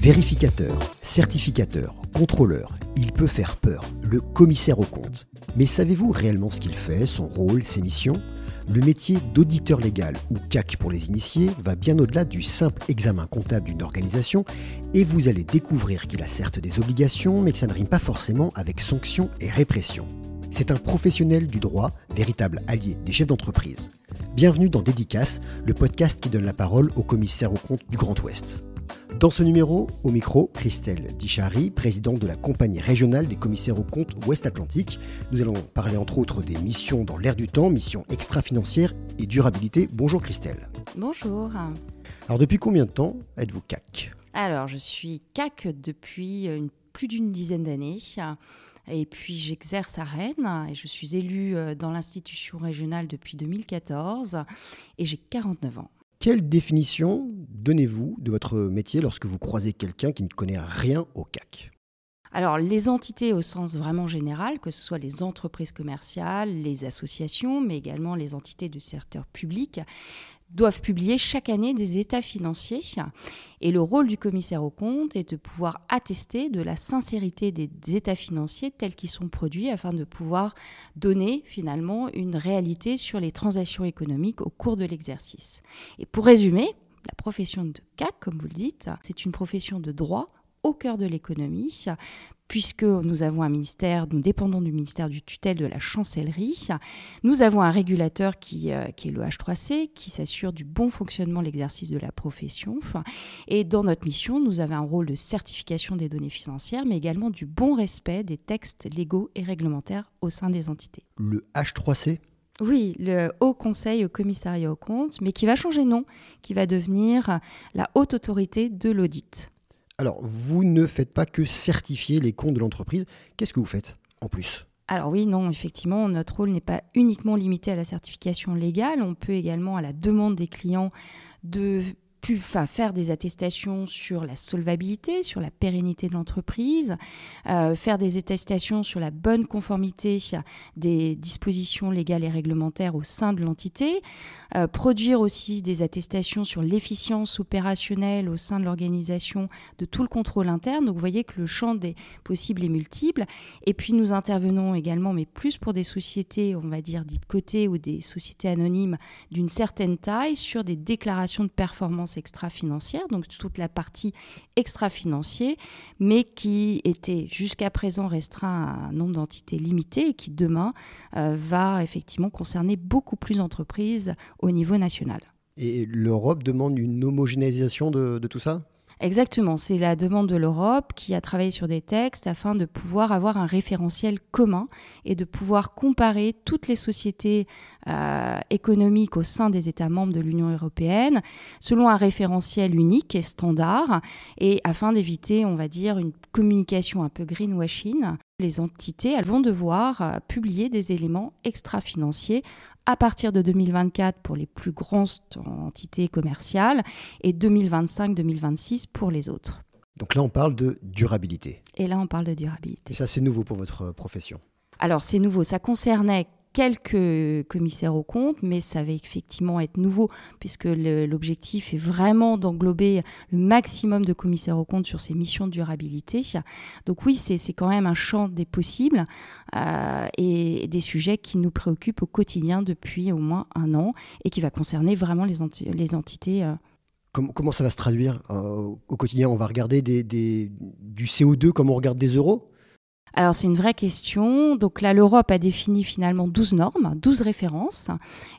Vérificateur, certificateur, contrôleur, il peut faire peur, le commissaire au compte. Mais savez-vous réellement ce qu'il fait, son rôle, ses missions? Le métier d'auditeur légal, ou CAC pour les initiés, va bien au-delà du simple examen comptable d'une organisation, et vous allez découvrir qu'il a certes des obligations, mais que ça ne rime pas forcément avec sanctions et répression. C'est un professionnel du droit, véritable allié des chefs d'entreprise. Bienvenue dans Dédicace, le podcast qui donne la parole au commissaire au compte du Grand Ouest. Dans ce numéro, au micro, Christelle Dichary, présidente de la compagnie régionale des commissaires aux comptes Ouest-Atlantique. Nous allons parler entre autres des missions dans l'air du temps, missions extra-financières et durabilité. Bonjour Christelle. Bonjour. Alors depuis combien de temps êtes-vous CAC Alors je suis CAC depuis plus d'une dizaine d'années. Et puis j'exerce à Rennes et je suis élue euh, dans l'institution régionale depuis 2014 et j'ai 49 ans. Quelle définition donnez-vous de votre métier lorsque vous croisez quelqu'un qui ne connaît rien au CAC alors, les entités au sens vraiment général, que ce soit les entreprises commerciales, les associations, mais également les entités du secteur public, doivent publier chaque année des états financiers. Et le rôle du commissaire au compte est de pouvoir attester de la sincérité des états financiers tels qu'ils sont produits afin de pouvoir donner finalement une réalité sur les transactions économiques au cours de l'exercice. Et pour résumer, la profession de CAC, comme vous le dites, c'est une profession de droit au cœur de l'économie, puisque nous avons un ministère, nous dépendons du ministère du tutelle de la chancellerie. Nous avons un régulateur qui, euh, qui est le H3C, qui s'assure du bon fonctionnement l'exercice de la profession. Et dans notre mission, nous avons un rôle de certification des données financières, mais également du bon respect des textes légaux et réglementaires au sein des entités. Le H3C oui, le Haut Conseil au Commissariat aux comptes, mais qui va changer de nom, qui va devenir la Haute Autorité de l'Audit. Alors, vous ne faites pas que certifier les comptes de l'entreprise. Qu'est-ce que vous faites en plus? Alors oui, non, effectivement, notre rôle n'est pas uniquement limité à la certification légale. On peut également, à la demande des clients, de faire des attestations sur la solvabilité, sur la pérennité de l'entreprise, euh, faire des attestations sur la bonne conformité des dispositions légales et réglementaires au sein de l'entité, euh, produire aussi des attestations sur l'efficience opérationnelle au sein de l'organisation de tout le contrôle interne. Donc vous voyez que le champ des possibles est multiple. Et puis nous intervenons également, mais plus pour des sociétés, on va dire, dites cotées ou des sociétés anonymes d'une certaine taille, sur des déclarations de performance extra-financière, donc toute la partie extra-financier, mais qui était jusqu'à présent restreint à un nombre d'entités limitées et qui demain euh, va effectivement concerner beaucoup plus d'entreprises au niveau national. Et l'Europe demande une homogénéisation de tout ça? Exactement, c'est la demande de l'Europe qui a travaillé sur des textes afin de pouvoir avoir un référentiel commun et de pouvoir comparer toutes les sociétés euh, économiques au sein des États membres de l'Union européenne selon un référentiel unique et standard et afin d'éviter, on va dire, une communication un peu greenwashing. Les entités, elles vont devoir euh, publier des éléments extra-financiers à partir de 2024 pour les plus grandes entités commerciales et 2025-2026 pour les autres. Donc là, on parle de durabilité. Et là, on parle de durabilité. Et ça, c'est nouveau pour votre profession Alors, c'est nouveau. Ça concernait quelques commissaires aux comptes, mais ça va effectivement être nouveau, puisque l'objectif est vraiment d'englober le maximum de commissaires aux comptes sur ces missions de durabilité. Donc oui, c'est quand même un champ des possibles euh, et des sujets qui nous préoccupent au quotidien depuis au moins un an et qui va concerner vraiment les, entités. Euh. Comment, ça va se traduire euh, au quotidien? On va regarder du CO2 comme on regarde des euros? Alors c'est une vraie question. Donc là, l'Europe a défini finalement 12 normes, 12 références,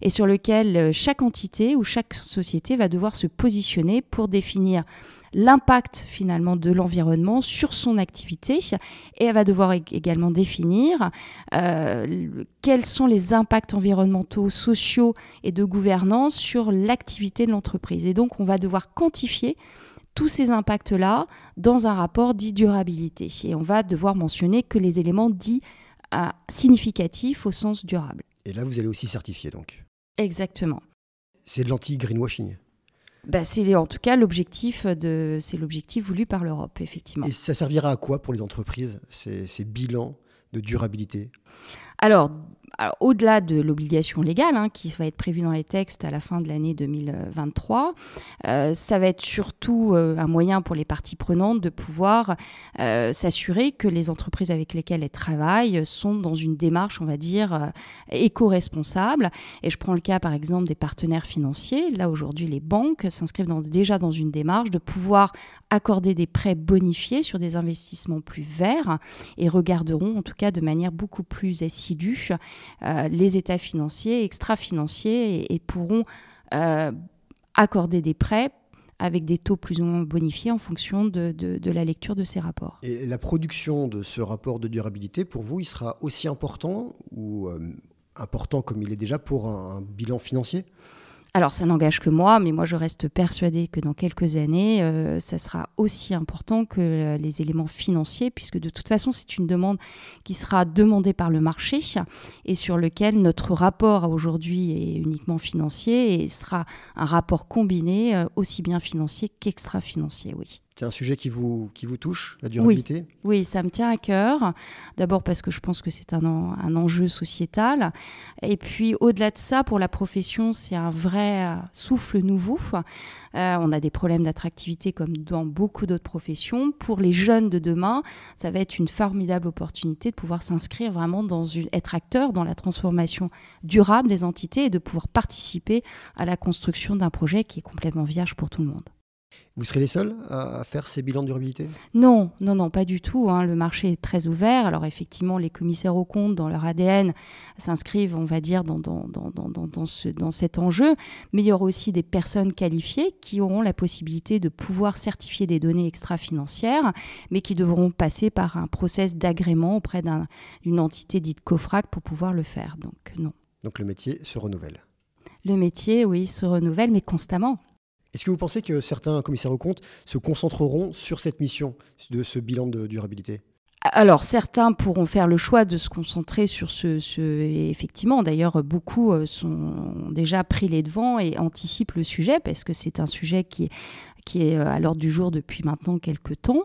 et sur lesquelles euh, chaque entité ou chaque société va devoir se positionner pour définir l'impact finalement de l'environnement sur son activité et elle va devoir également définir euh, quels sont les impacts environnementaux, sociaux et de gouvernance sur l'activité de l'entreprise. Et donc on va devoir quantifier tous ces impacts-là dans un rapport dit durabilité. Et on va devoir mentionner que les éléments dits euh, significatifs au sens durable. Et là, vous allez aussi certifier donc Exactement. C'est de l'anti-greenwashing bah, c'est en tout cas l'objectif de c'est l'objectif voulu par l'Europe effectivement. Et ça servira à quoi pour les entreprises ces, ces bilans de durabilité? Alors au-delà de l'obligation légale hein, qui va être prévue dans les textes à la fin de l'année 2023, euh, ça va être surtout euh, un moyen pour les parties prenantes de pouvoir euh, s'assurer que les entreprises avec lesquelles elles travaillent sont dans une démarche, on va dire, éco-responsable. Et je prends le cas, par exemple, des partenaires financiers. Là, aujourd'hui, les banques s'inscrivent déjà dans une démarche de pouvoir accorder des prêts bonifiés sur des investissements plus verts et regarderont, en tout cas de manière beaucoup plus assidue, les états financiers, extra-financiers et, pourront euh, accorder des prêts avec des taux plus ou moins bonifiés en fonction de, la lecture de ces rapports. Et la production de ce rapport de durabilité, pour vous, il sera aussi important ou euh, important comme il est déjà pour un bilan financier? Alors ça n'engage que moi, mais moi je reste persuadée que dans quelques années, euh, ça sera aussi important que euh, les éléments financiers, puisque de toute façon c'est une demande qui sera demandée par le marché et sur lequel notre rapport aujourd'hui est uniquement financier et sera un rapport combiné euh, aussi bien financier qu'extra-financier, oui. C'est un sujet qui vous, qui vous touche, la durabilité? Oui. ça me tient à cœur. D'abord parce que je pense que c'est un, un, enjeu sociétal. Et puis au-delà de ça, pour la profession, c'est un vrai souffle nouveau. Euh, on a des problèmes d'attractivité comme dans beaucoup d'autres professions. Pour les jeunes de demain, ça va être une formidable opportunité de pouvoir s'inscrire vraiment dans une, être acteur dans la transformation durable des entités et de pouvoir participer à la construction d'un projet qui est complètement vierge pour tout le monde. Vous serez les seuls à faire ces bilans de durabilité? Non, non, non, pas du tout. Hein. Le marché est très ouvert. Alors effectivement, les commissaires aux comptes, dans leur ADN, s'inscrivent, on va dire, dans, dans, dans, ce, dans cet enjeu. Mais il y aura aussi des personnes qualifiées qui auront la possibilité de pouvoir certifier des données extra-financières, mais qui devront passer par un process d'agrément auprès d'une entité dite COFRAC pour pouvoir le faire. Donc non. Donc le métier se renouvelle le métier, oui, se renouvelle, mais constamment. Est-ce que vous pensez que certains commissaires aux comptes se concentreront sur cette mission de ce bilan de durabilité? Alors certains pourront faire le choix de se concentrer sur ce, effectivement. D'ailleurs, beaucoup euh, sont déjà pris les devants et anticipent le sujet parce que c'est un sujet qui est qui est euh, à l'ordre du jour depuis maintenant quelques temps.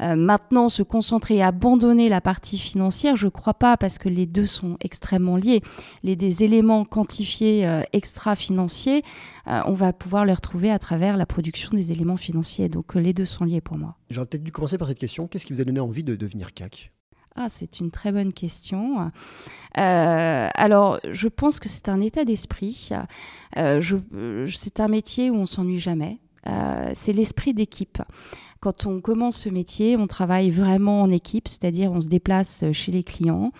Euh, maintenant, se concentrer et abandonner la partie financière, je ne crois pas, parce que les deux sont extrêmement liés. Les des éléments quantifiés euh, extra-financiers, on va pouvoir les retrouver à travers la production des éléments financiers. Donc les deux sont liés pour moi. J'aurais peut-être dû commencer par cette question. Qu'est-ce qui vous a donné envie de devenir CAC ah, c'est une très bonne question. alors, je pense que c'est un état d'esprit. c'est un métier où on s'ennuie jamais. Euh, c'est l'esprit d'équipe. Quand on commence ce métier, on travaille vraiment en équipe, c'est-à-dire on se déplace chez les clients.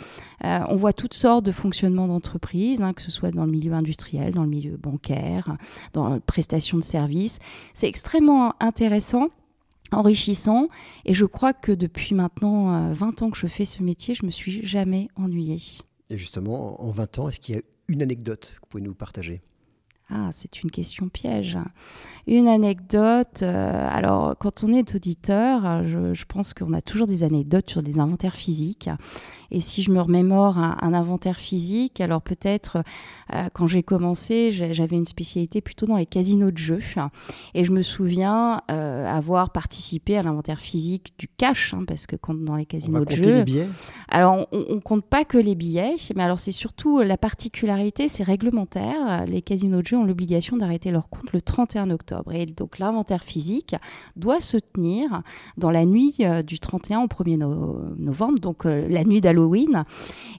Euh, on voit toutes sortes de fonctionnements d'entreprise, hein, que ce soit dans le milieu industriel, dans le milieu bancaire, dans la prestation de services. C'est extrêmement intéressant enrichissant et je crois que depuis maintenant 20 euh, ans que je fais ce métier, je me suis jamais ennuyée. Et justement, en 20 ans, est-ce qu'il y a une anecdote que vous pouvez nous partager? Ah, c'est une question piège. Une anecdote. Euh, alors, quand on est auditeur, je, je pense qu'on a toujours des anecdotes sur des inventaires physiques. Et si je me remémore un, un inventaire physique, alors peut-être euh, quand j'ai commencé, j'avais une spécialité plutôt dans les casinos de jeux. Et je me souviens euh, avoir participé à l'inventaire physique du cash, hein, parce que quand dans les casinos de jeux. Les billets alors on, on compte pas que les billets, mais alors c'est surtout la particularité, c'est réglementaire. Les casinos de jeux ont l'obligation d'arrêter leur compte le 31 octobre. Et donc l'inventaire physique doit se tenir dans la nuit euh, du 31 au 1er novembre, donc la nuit d'Halloween Halloween.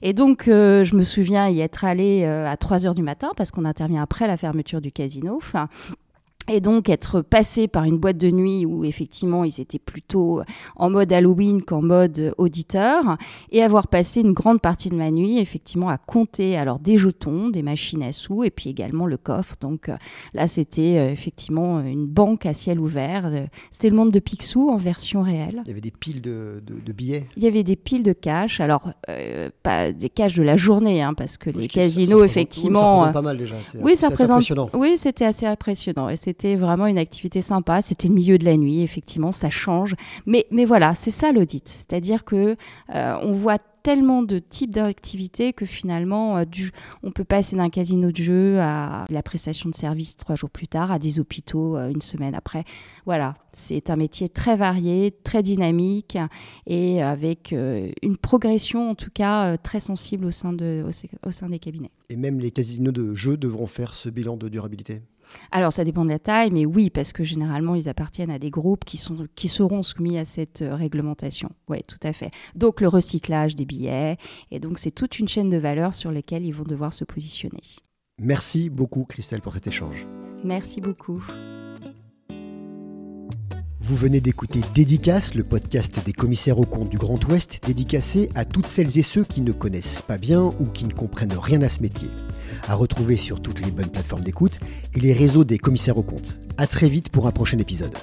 Et donc, euh, je me souviens y être allée euh, à 3 heures du matin parce qu'on intervient après la fermeture du casino. Et donc être passé par une boîte de nuit où effectivement ils étaient plutôt en mode Halloween qu'en mode auditeur, et avoir passé une grande partie de ma nuit effectivement à compter alors des jetons, des machines à sous, et puis également le coffre. Donc euh, là c'était euh, effectivement une banque à ciel ouvert. Euh, c'était le monde de Picsou en version réelle. Il y avait des piles de, de, billets. Il y avait des piles de cash. Alors pas des cash de la journée, hein, parce que les casinos effectivement. Oui, ça pas mal déjà. Oui, ça présente. Oui, c'était assez impressionnant et c'était vraiment une activité sympa. C'était le milieu de la nuit, effectivement, ça change. Mais, mais voilà, c'est ça l'audit. C'est-à-dire que euh, on voit tellement de types d'activités que finalement, du, on peut passer d'un casino de jeu à la prestation de services trois jours plus tard, à des hôpitaux une semaine après. Voilà, c'est un métier très varié, très dynamique et avec une progression en tout cas très sensible au sein, de, au sein des cabinets. Et même les casinos de jeu devront faire ce bilan de durabilité? Alors ça dépend de la taille, mais oui, parce que généralement ils appartiennent à des groupes qui, sont, qui seront soumis à cette euh, réglementation. Oui, tout à fait. Donc le recyclage des billets, et donc c'est toute une chaîne de valeur sur laquelle ils vont devoir se positionner. Merci beaucoup Christelle pour cet échange. Merci beaucoup. Vous venez d'écouter Dédicace, le podcast des commissaires aux comptes du Grand Ouest, dédicacé à toutes celles et ceux qui ne connaissent pas bien ou qui ne comprennent rien à ce métier. À retrouver sur toutes les bonnes plateformes d'écoute et les réseaux des commissaires aux comptes. À très vite pour un prochain épisode.